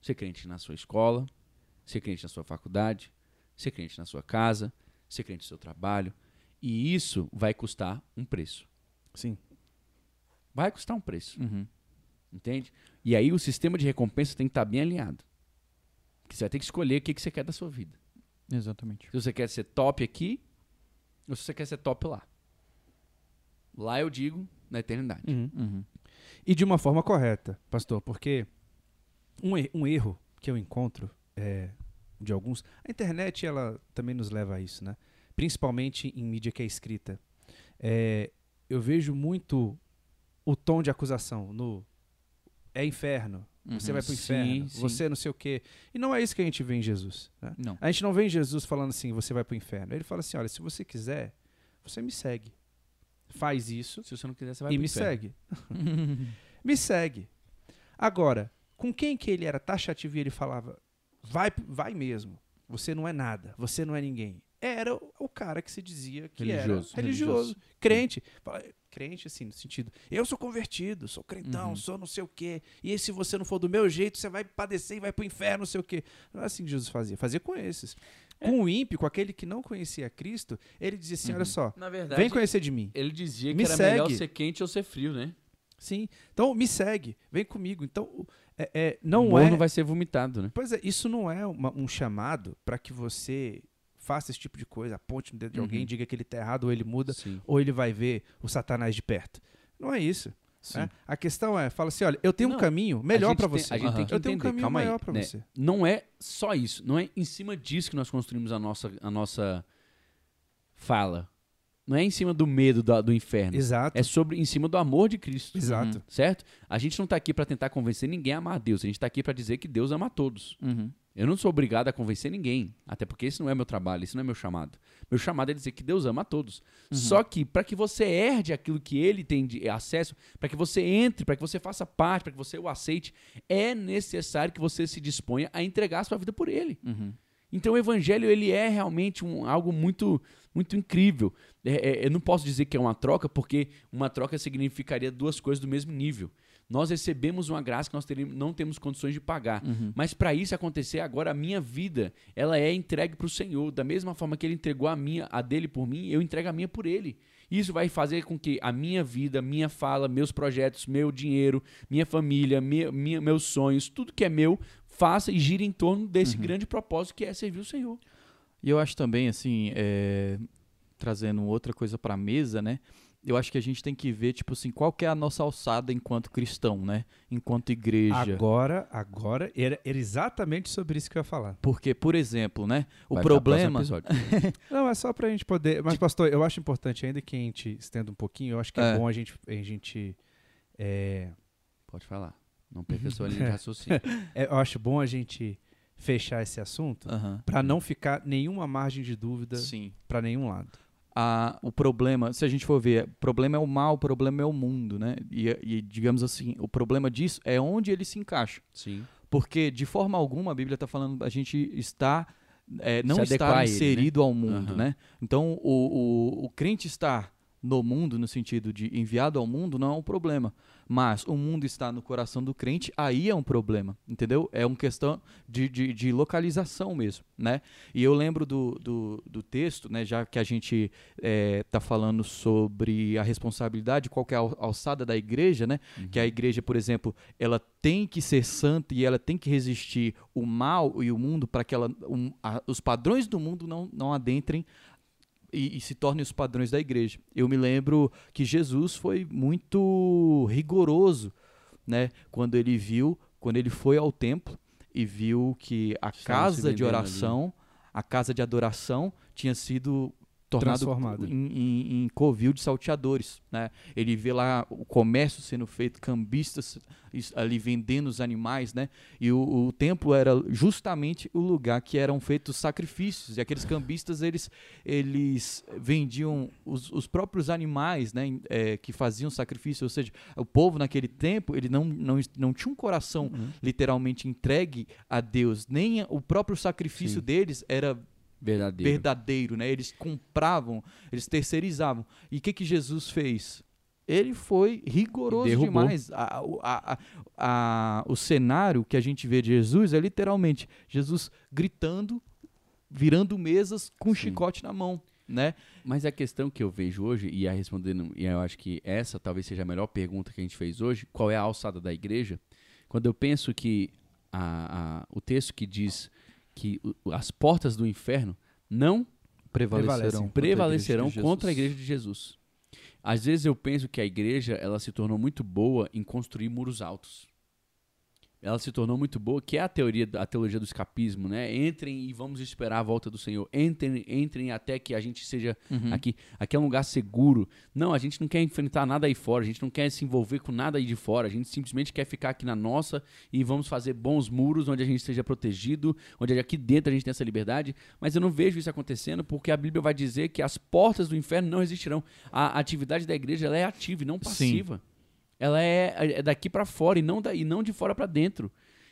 Ser crente na sua escola, ser crente na sua faculdade, ser crente na sua casa, ser crente no seu trabalho. E isso vai custar um preço. Sim. Vai custar um preço, Uhum. entende? E aí o sistema de recompensa tem que estar bem alinhado. Porque você vai ter que escolher o que, que você quer da sua vida. Exatamente. Se você quer ser top aqui, ou se você quer ser top lá. Lá eu digo na eternidade. Uhum. E de uma forma correta, pastor, porque um, um erro que eu encontro é, de alguns. A internet ela também nos leva a isso, né? Principalmente em mídia que é escrita. É, eu vejo muito o tom de acusação no é inferno, você Uhum. vai pro Sim, inferno, sim. você não sei o quê. E não é isso que a gente vê em Jesus. né? Não. A gente não vê em Jesus falando assim, você vai pro inferno. Ele fala assim, olha, se você quiser, você me segue. Faz isso Se você não quiser, você vai e me inferno. segue. me segue. Agora, com quem que ele era taxativo e ele falava, vai, vai mesmo, você não é nada, você não é ninguém. Era o- o cara que se dizia que Religioso. era religioso, Religioso. crente. Fala- Crente, assim, no sentido, eu sou convertido, sou crentão, Uhum. sou não sei o quê. E aí, se você não for do meu jeito, você vai padecer e vai pro inferno, não sei o quê. Não é assim que Jesus fazia. Fazia com esses. É. Com o ímpio, com aquele que não conhecia Cristo, ele dizia assim, Uhum. olha só, Na verdade, vem conhecer de mim. ele dizia que Me era melhor segue. ser quente ou ser frio, né? Sim. Então, me segue, vem comigo. Então, o- é, é, o não morno é... vai ser vomitado, né? Pois é, isso não é uma- um chamado para que você faça esse tipo de coisa, aponte no dedo de alguém, Uhum. diga que ele tá errado, ou ele muda, Sim. ou ele vai ver o Satanás de perto. Não é isso. Né? A questão é, fala assim, olha, eu tenho Não, um caminho melhor para tem- você. A gente tem Aham. que Eu tenho um entender, caminho calma maior pra né? você. Não é só isso. Não é em cima disso que nós construímos a nossa, a nossa fala. Não é em cima do medo da- do inferno. Exato. É sobre em cima do amor de Cristo. Exato. Uhum. Certo? A gente não tá aqui para tentar convencer ninguém a amar a Deus. A gente tá aqui para dizer que Deus ama a todos. Uhum. Eu não sou obrigado a convencer ninguém, até porque esse não é meu trabalho, esse não é meu chamado. Meu chamado é dizer que Deus ama a todos. Só que para que você herde aquilo que ele tem de acesso, para que você entre, para que você faça parte, para que você o aceite, é necessário que você se disponha a entregar a sua vida por ele. Uhum. Então o evangelho ele é realmente um, algo muito muito incrível. É, é, eu não posso dizer que é uma troca, porque uma troca significaria duas coisas do mesmo nível. Nós recebemos uma graça que nós não temos condições de pagar. Uhum. Mas para isso acontecer, agora a minha vida, ela é entregue para o Senhor. Da mesma forma que ele entregou a minha, a dele por mim, eu entrego a minha por ele. Isso vai fazer com que a minha vida, minha fala, meus projetos, meu dinheiro, minha família, minha, minha- meus sonhos, tudo que é meu, faça e gire em torno desse grande propósito que é servir o Senhor. E eu acho também, assim, é, trazendo outra coisa para a mesa, né? Eu acho que a gente tem que ver, tipo assim, qual que é a nossa alçada enquanto cristão, né? Enquanto igreja. Agora, agora, era, era exatamente sobre isso que eu ia falar. Porque, por exemplo, né? O Vai problema. Não, é só pra gente poder. Mas, pastor, eu acho importante, ainda que a gente estenda um pouquinho, eu acho que é, É. bom a gente. A gente é, Pode falar. Não perca sua linha de raciocínio. É, eu acho bom a gente fechar esse assunto Aham. para não ficar nenhuma margem de dúvida para nenhum lado. a, o problema, se a gente for ver, o problema é o mal, o problema é o mundo, né? E, e, digamos assim, o problema disso é onde ele se encaixa. Sim. Porque de forma alguma a Bíblia está falando a gente está é, não estar a ele, inserido ao mundo, Aham. né? Então o, o, o crente estar no mundo, no sentido de enviado ao mundo, não é um problema. Mas o mundo está no coração do crente, aí é um problema, entendeu? É uma questão de, de, de localização mesmo, né? E eu lembro do, do, do texto, né? Já que a gente está falando sobre a responsabilidade, qual que é a al- alçada da igreja, né? Que a igreja, por exemplo, ela tem que ser santa e ela tem que resistir o mal e o mundo para que ela, um, a- os padrões do mundo não, não adentrem e, e se tornem os padrões da igreja. Eu me lembro que Jesus foi muito rigoroso, né? Quando ele viu, quando ele foi ao templo e viu que a Estavam se casa de oração, a casa de adoração tinha sido tornado em, em, em covil de salteadores, né? Ele vê lá o comércio sendo feito, cambistas is- ali vendendo os animais, né? E o, o templo era justamente o lugar que eram feitos sacrifícios. E aqueles cambistas, eles, eles vendiam os, os próprios animais, né? eh, que faziam sacrifício. Ou seja, o povo naquele tempo, ele não, não, não tinha um coração Uhum. literalmente entregue a Deus. Nem o próprio sacrifício Sim. deles era Verdadeiro. verdadeiro, né? Eles compravam, eles terceirizavam. E o que que Jesus fez? Ele foi rigoroso Derrubou. demais. A- o- a- a- a- o cenário que a gente vê de Jesus é literalmente Jesus gritando, virando mesas com um chicote na mão, né? Mas a questão que eu vejo hoje, e a respondendo, e eu acho que essa talvez seja a melhor pergunta que a gente fez hoje, qual é a alçada da igreja? Quando eu penso que a- a- o texto que diz que as portas do inferno não Prevalecerão, contra a prevalecerão igreja de contra a Jesus. igreja de Jesus. Às vezes eu penso que a igreja ela se tornou muito boa em construir muros altos. Ela se tornou muito boa, que é a teoria, a teologia do escapismo, né? Entrem e vamos esperar a volta do Senhor. Entrem, entrem até que a gente seja Uhum. aqui. Aqui é um lugar seguro. Não, a gente não quer enfrentar nada aí fora, a gente não quer se envolver com nada aí de fora. A gente simplesmente quer ficar aqui na nossa e vamos fazer bons muros onde a gente esteja protegido, onde aqui dentro a gente tem essa liberdade. Mas eu não vejo isso acontecendo porque a Bíblia vai dizer que as portas do inferno não existirão. A atividade da igreja é ativa e não passiva. Ela é, é daqui para fora e não, da, e não de fora para dentro.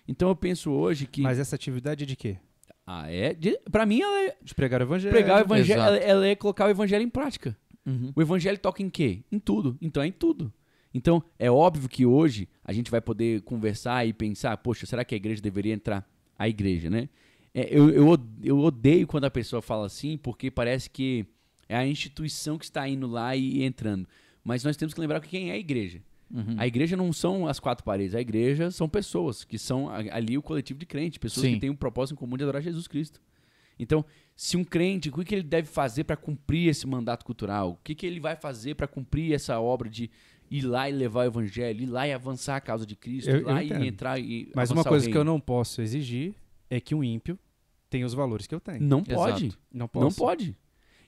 Então eu penso hoje que. Mas essa atividade é de quê? Ah, é. De, pra mim, ela é De pregar o evangelho. pregar o evangelho. Ela, ela é colocar o evangelho em prática. Uhum. O evangelho toca em quê? Em tudo. Então é em tudo. Então é óbvio que hoje a gente vai poder conversar e pensar, poxa, será que a igreja deveria entrar? A igreja, né? É, eu, eu, eu odeio quando a pessoa fala assim, porque parece que é a instituição que está indo lá e entrando. Mas nós temos que lembrar que quem é a igreja. Uhum. A igreja não são as quatro paredes, a igreja são pessoas, que são ali o coletivo de crentes, pessoas Sim. que têm um propósito em comum de adorar Jesus Cristo. Então, se um crente, o que que ele deve fazer para cumprir esse mandato cultural? O que, que ele vai fazer para cumprir essa obra de ir lá e levar o evangelho, ir lá e avançar a causa de Cristo, Eu- ir lá eu e entrar e Mas uma coisa que eu não posso exigir é que um ímpio tenha os valores que eu tenho. Não pode. Exato. Não posso. Não pode.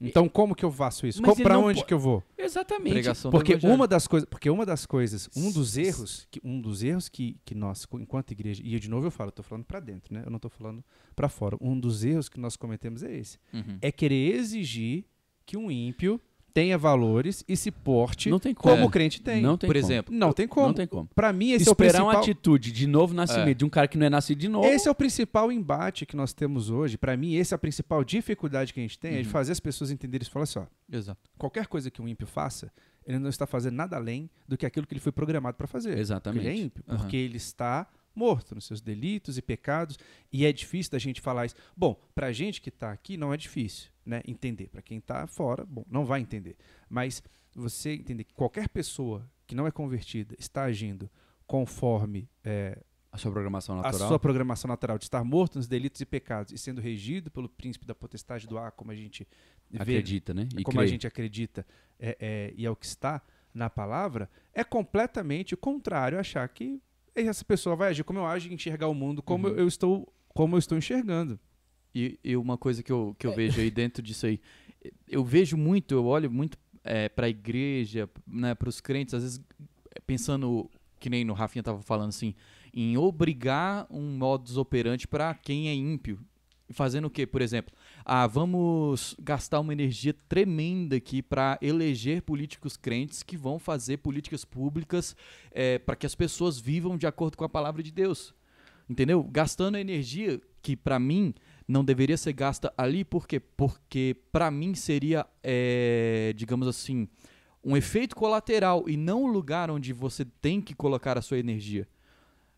Então como que eu faço isso? Não onde po- que eu vou? Exatamente. Pregação Porque uma das coisas, porque uma das coisas, um dos erros, que um dos erros que, que nós, enquanto igreja, e eu, de novo eu falo, eu tô falando para dentro, né? Eu não tô falando para fora. Um dos erros que nós cometemos é esse, Uhum. é querer exigir que um ímpio tenha valores e se porte Não tem como. como É. o crente tem. Não tem Por como. exemplo, Não tem como. Não tem como. Para mim esse Esperar é o uma principal. atitude de novo nascimento É. de um cara que não é nascido de novo. Esse é o principal embate que nós temos hoje. Para mim, essa é a principal dificuldade que a gente tem, é de Uhum. fazer as pessoas entenderem isso. Falar assim, ó, Exato. qualquer coisa que um ímpio faça, ele não está fazendo nada além do que aquilo que ele foi programado para fazer. Porque Exatamente. Ele é ímpio, Aham. porque ele está morto nos seus delitos e pecados, e é difícil da gente falar isso. Bom, pra gente que está aqui não é difícil, né, entender. Para quem está fora, bom, não vai entender. Mas você entender que qualquer pessoa que não é convertida está agindo conforme é, A sua programação a natural. sua programação natural de estar morto nos delitos e pecados e sendo regido pelo príncipe da potestade do ar, como a gente vê, Acredita, né? E como crê. a gente acredita é, é, e é o que está na palavra, é completamente o contrário achar que essa pessoa vai agir como eu ajo e enxergar o mundo como Uhum. eu estou como eu estou enxergando. E, e uma coisa que eu, que eu vejo aí dentro disso aí, eu vejo muito, eu olho muito é, para a igreja, né, para os crentes, às vezes é, pensando, que nem no Rafinha estava falando assim, em obrigar um modus operandi para quem é ímpio. Fazendo o quê? Por exemplo, ah, vamos gastar uma energia tremenda aqui para eleger políticos crentes que vão fazer políticas públicas é, para que as pessoas vivam de acordo com a palavra de Deus. Entendeu? Gastando energia que, para mim, não deveria ser gasta ali, por quê? Porque, para mim, seria, é, digamos assim, um efeito colateral e não um lugar onde você tem que colocar a sua energia.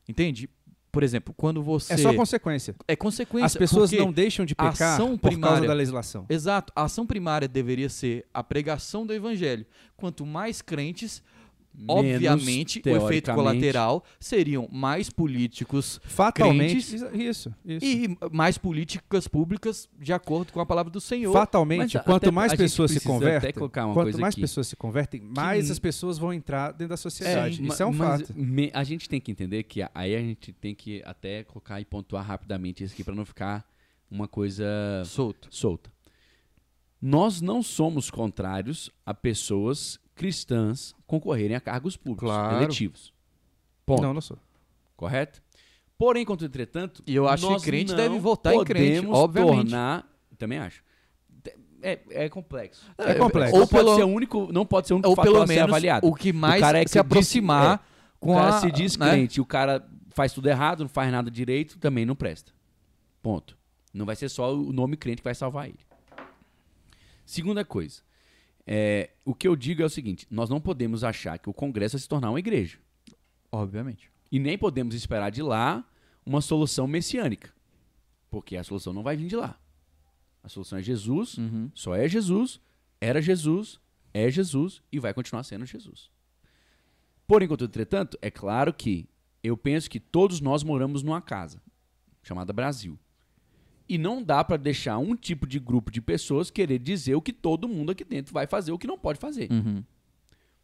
Entende? Por exemplo, quando você. É só consequência. É consequência. As pessoas não deixam de a pecar ação por causa primária- da legislação. Exato. A ação primária deveria ser a pregação do evangelho. Quanto mais crentes, obviamente, o efeito colateral seriam mais políticos Fatalmente, crentes isso, isso. e mais políticas públicas de acordo com a palavra do Senhor. Fatalmente, Mas quanto até- mais pessoas se convertem, quanto coisa mais aqui. pessoas se convertem, mais as pessoas vão entrar dentro da sociedade. Ma- isso é um mas fato. me- a gente tem que entender que a- aí a gente tem que até colocar e pontuar rapidamente isso aqui para não ficar uma coisa Solto. solta. Nós não somos contrários a pessoas cristãs concorrerem a cargos públicos Claro. eletivos. Ponto. Não, não sou. Correto? Porém, contudo, entretanto, E eu acho que crente deve votar em crente, obviamente. tornar, também acho. É, é complexo. É complexo. Ou pode pelo, ser o único, não pode ser o único ou fator pelo a ser menos avaliado. o que mais cara é que se aproximar diz- com o cara a, se diz né? crente o cara faz tudo errado, não faz nada direito, também não presta. Ponto. Não vai ser só o nome crente que vai salvar ele. Segunda coisa. É, o que eu digo é o seguinte: nós não podemos achar que o Congresso vai se tornar uma igreja. Obviamente. E nem podemos esperar de lá uma solução messiânica. Porque a solução não vai vir de lá. A solução é Jesus, Uhum. só é Jesus, era Jesus, é Jesus e vai continuar sendo Jesus. Porém, contudo, entretanto, é claro que eu penso que todos nós moramos numa casa chamada Brasil. E não dá para deixar um tipo de grupo de pessoas querer dizer o que todo mundo aqui dentro vai fazer, o que não pode fazer. Uhum.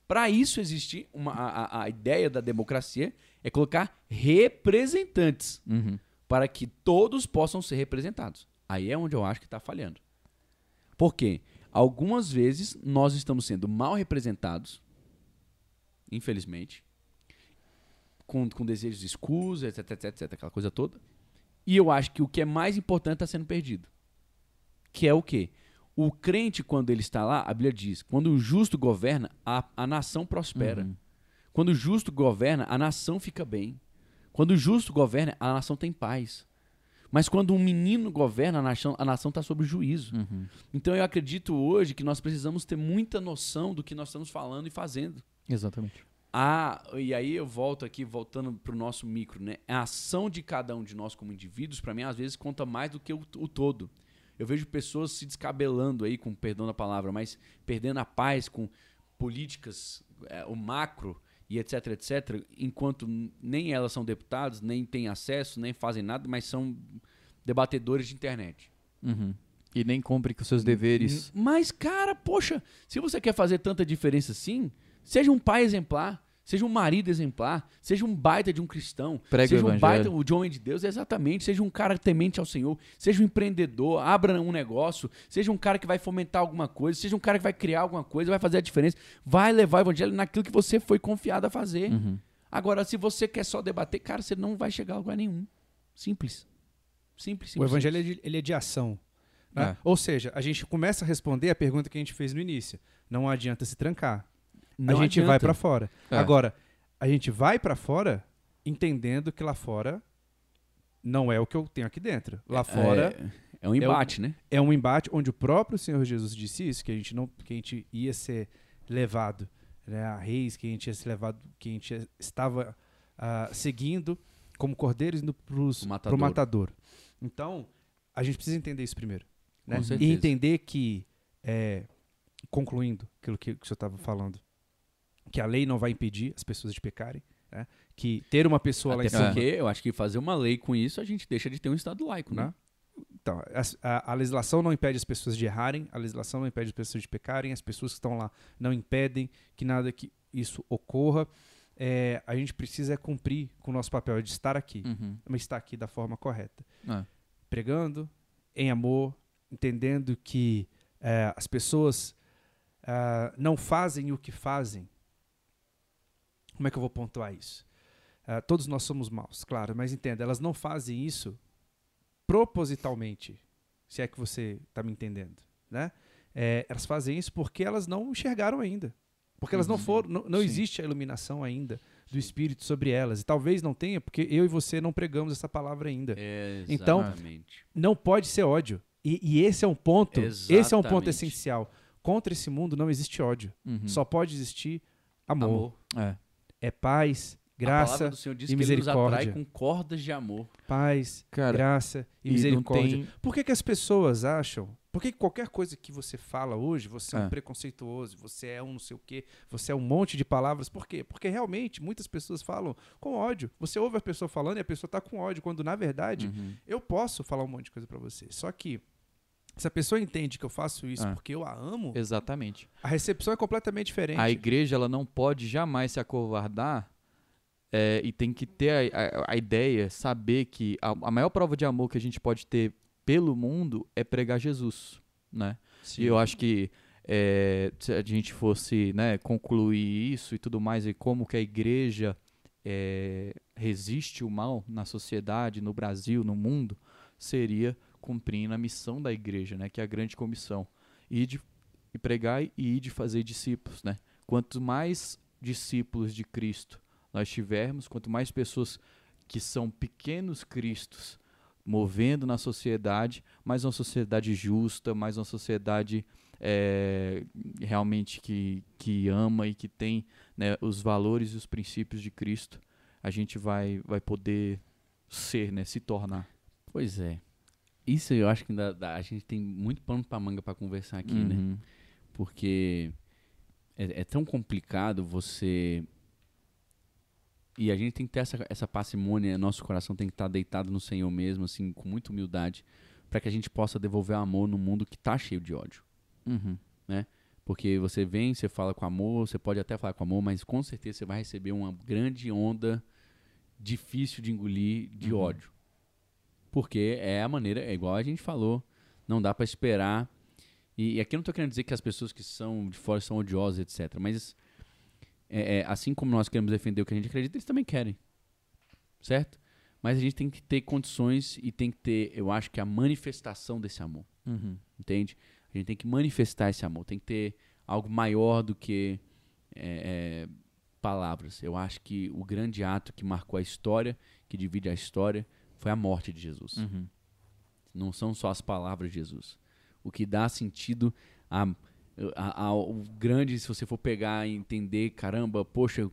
Para isso existir uma, a, a- ideia da democracia é colocar representantes Uhum. para que todos possam ser representados. Aí é onde eu acho que está falhando. Por quê? Algumas vezes nós estamos sendo mal representados, infelizmente, com, com desejos escusos, etc, etc, etc, aquela coisa toda. E eu acho que o que é mais importante está sendo perdido. Que é o quê? O crente, quando ele está lá, a Bíblia diz: quando o justo governa, a, a nação prospera. Uhum. Quando o justo governa, a nação fica bem. Quando o justo governa, a nação tem paz. Mas quando um menino governa, a nação a nação está sob juízo. Uhum. Então eu acredito hoje que nós precisamos ter muita noção do que nós estamos falando e fazendo. Exatamente. Ah, e aí eu volto aqui, voltando para o nosso micro, né? A ação de cada um de nós como indivíduos, para mim, às vezes conta mais do que o, o todo. Eu vejo pessoas se descabelando aí, com perdão da palavra, mas perdendo a paz com políticas, é, o macro e etc, etc, enquanto nem elas são deputados, nem têm acesso, nem fazem nada, mas são debatedores de internet. Uhum. E nem cumpre com seus deveres. Mas, cara, poxa, se você quer fazer tanta diferença assim, seja um pai exemplar, seja um marido exemplar, seja um baita de um cristão, seja um baita o de homem de Deus, exatamente, seja um cara temente ao Senhor, seja um empreendedor, abra um negócio, seja um cara que vai fomentar alguma coisa, seja um cara que vai criar alguma coisa, vai fazer a diferença, vai levar o evangelho naquilo que você foi confiado a fazer. Uhum. Agora, se você quer só debater, cara, você não vai chegar a lugar nenhum. Simples. Simples, simples. O evangelho é de, ele é de ação. né? É. Ou seja, a gente começa a responder a pergunta que a gente fez no início. Não adianta se trancar. Não a gente adianta. vai pra fora. É. Agora, a gente vai pra fora entendendo que lá fora não é o que eu tenho aqui dentro. Lá fora É, é um embate, né? é um embate onde o próprio Senhor Jesus disse isso, que a gente não, que a gente ia ser levado né, a reis, que a gente ia ser levado, que a gente estava ah, seguindo como cordeiros indo pros, O pro matador. Então, a gente precisa entender isso primeiro. Né? Com certeza. E entender que, é, concluindo aquilo que, que o senhor estava falando, que a lei não vai impedir as pessoas de pecarem, né? que ter uma pessoa lá Até em cima... porque eu acho que fazer uma lei com isso, a gente deixa de ter um Estado laico, né? né? Então, a, a legislação não impede as pessoas de errarem, a legislação não impede as pessoas de pecarem, as pessoas que estão lá não impedem que nada que isso ocorra. É, a gente precisa é cumprir com o nosso papel de estar aqui, Uhum. mas estar aqui da forma correta. É. Pregando em amor, entendendo que é, as pessoas ah, não fazem o que fazem. Como é que eu vou pontuar isso? ah, todos nós somos maus, claro, mas entenda, elas não fazem isso propositalmente, se é que você está me entendendo, né? É, elas fazem isso porque elas não enxergaram ainda, porque elas não Uhum. foram, não, não existe a iluminação ainda do Espírito sobre elas, e talvez não tenha, porque eu e você não pregamos essa palavra ainda. Então, Exatamente. Não pode ser ódio. E, e esse é um ponto, esse é um ponto Exatamente. essencial. Contra esse mundo não existe ódio, Uhum. só pode existir amor. amor. É. É paz, a palavra graça, do Senhor diz e que ele nos atrai misericórdia. com cordas de amor. paz, Cara, graça e, e misericórdia. tem- Por que, que as pessoas acham? Por que que qualquer coisa que você fala hoje, você é, um É. preconceituoso, você é um não sei o quê, você é um monte de palavras. Por quê? Porque realmente muitas pessoas falam com ódio. Você ouve a pessoa falando e a pessoa tá com ódio, quando na verdade Uhum. eu posso falar um monte de coisa pra você. Só que se a pessoa entende que eu faço isso É. porque eu a amo, Exatamente. a recepção é completamente diferente. A igreja ela não pode jamais se acovardar é, e tem que ter a, a- a ideia, saber que a, a maior prova de amor que a gente pode ter pelo mundo é pregar Jesus, né? E eu acho que é, se a gente fosse né, concluir isso e tudo mais, e como que a igreja é, resiste o mal na sociedade, no Brasil, no mundo, seria cumprindo a missão da igreja, né, que é a grande comissão. E de e pregar e de fazer discípulos. Né? Quanto mais discípulos de Cristo nós tivermos, quanto mais pessoas que são pequenos cristos movendo na sociedade, mais uma sociedade justa, mais uma sociedade é, realmente que, que ama e que tem né, os valores e os princípios de Cristo, a gente vai, vai poder ser, né, se tornar. Pois é. Isso eu acho que ainda dá- a gente tem muito pano pra manga pra conversar aqui, né? Uhum. Porque é, é tão complicado você. E a gente tem que ter essa, essa parcimônia, nosso coração tem que estar deitado no Senhor mesmo, assim, com muita humildade, para que a gente possa devolver amor num mundo que tá cheio de ódio. Uhum. Porque você vem, você fala com amor, você pode até falar com amor, mas com certeza você vai receber uma grande onda difícil de engolir de Uhum. ódio. Porque é a maneira, é igual a gente falou, não dá pra esperar. E, e aqui eu não tô querendo dizer que as pessoas que são de fora são odiosas, etc. Mas é, é, assim como nós queremos defender o que a gente acredita, eles também querem. Certo? Mas a gente tem que ter condições e tem que ter, eu acho que a manifestação desse amor Uhum. entende? A gente tem que manifestar esse amor, tem que ter algo maior do que é, é, palavras. Eu acho que o grande ato que marcou a história, que divide a história, foi a morte de Jesus. Uhum. Não são só as palavras de Jesus. O que dá sentido a, a- ao grande, se você for pegar e entender, caramba, poxa,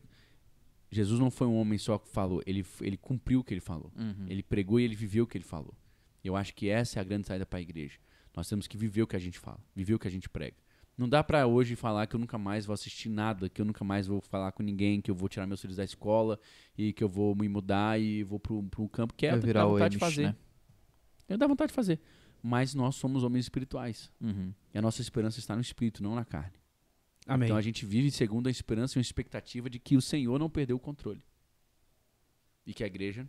Jesus não foi um homem só que falou, ele, ele cumpriu o que ele falou. Uhum. Ele pregou e ele viveu o que ele falou. Eu acho que essa é a grande saída para a igreja. Nós temos que viver o que a gente fala, viver o que a gente prega. Não dá para hoje falar que eu nunca mais vou assistir nada, que eu nunca mais vou falar com ninguém, que eu vou tirar meus filhos da escola e que eu vou me mudar e vou pro, pro campo, que é virar dá vontade de fazer. né? Eu dá vontade de fazer. Mas nós somos homens espirituais. Uhum. E a nossa esperança está no espírito, não na carne. Amém. Então a gente vive segundo a esperança e uma expectativa de que o Senhor não perdeu o controle. E que a igreja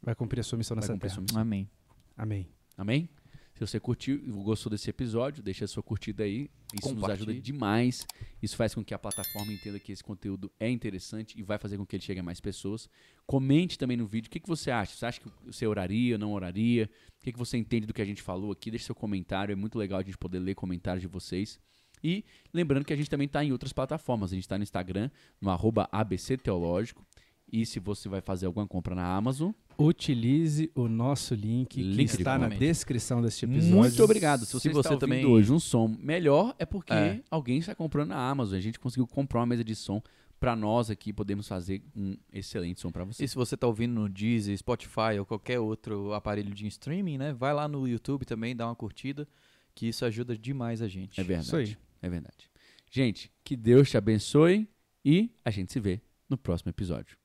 Vai cumprir a sua missão vai nessa terra. missão. Amém. Amém. Amém? Se você curtiu gostou desse episódio, deixa a sua curtida aí. Isso nos ajuda demais. Isso faz com que a plataforma entenda que esse conteúdo é interessante e vai fazer com que ele chegue a mais pessoas. Comente também no vídeo o que, que você acha. Você acha que você oraria, não oraria? O que, que você entende do que a gente falou aqui? Deixe seu comentário. É muito legal a gente poder ler comentários de vocês. E lembrando que a gente também está em outras plataformas. A gente está no Instagram, no arroba ABC Teológico. E se você vai fazer alguma compra na Amazon, Utilize o nosso link, que Link de está na descrição deste episódio. Muito obrigado. Se Se você, você está ouvindo também- hoje um som melhor, é porque É. alguém está comprando na Amazon. A gente conseguiu comprar uma mesa de som para nós aqui podemos fazer um excelente som para você. E se você tá ouvindo no Deezer, Spotify ou qualquer outro aparelho de streaming, né? Vai lá no YouTube também, dá uma curtida, que isso ajuda demais a gente. É verdade. Isso aí. É verdade. Gente, que Deus te abençoe e a gente se vê no próximo episódio.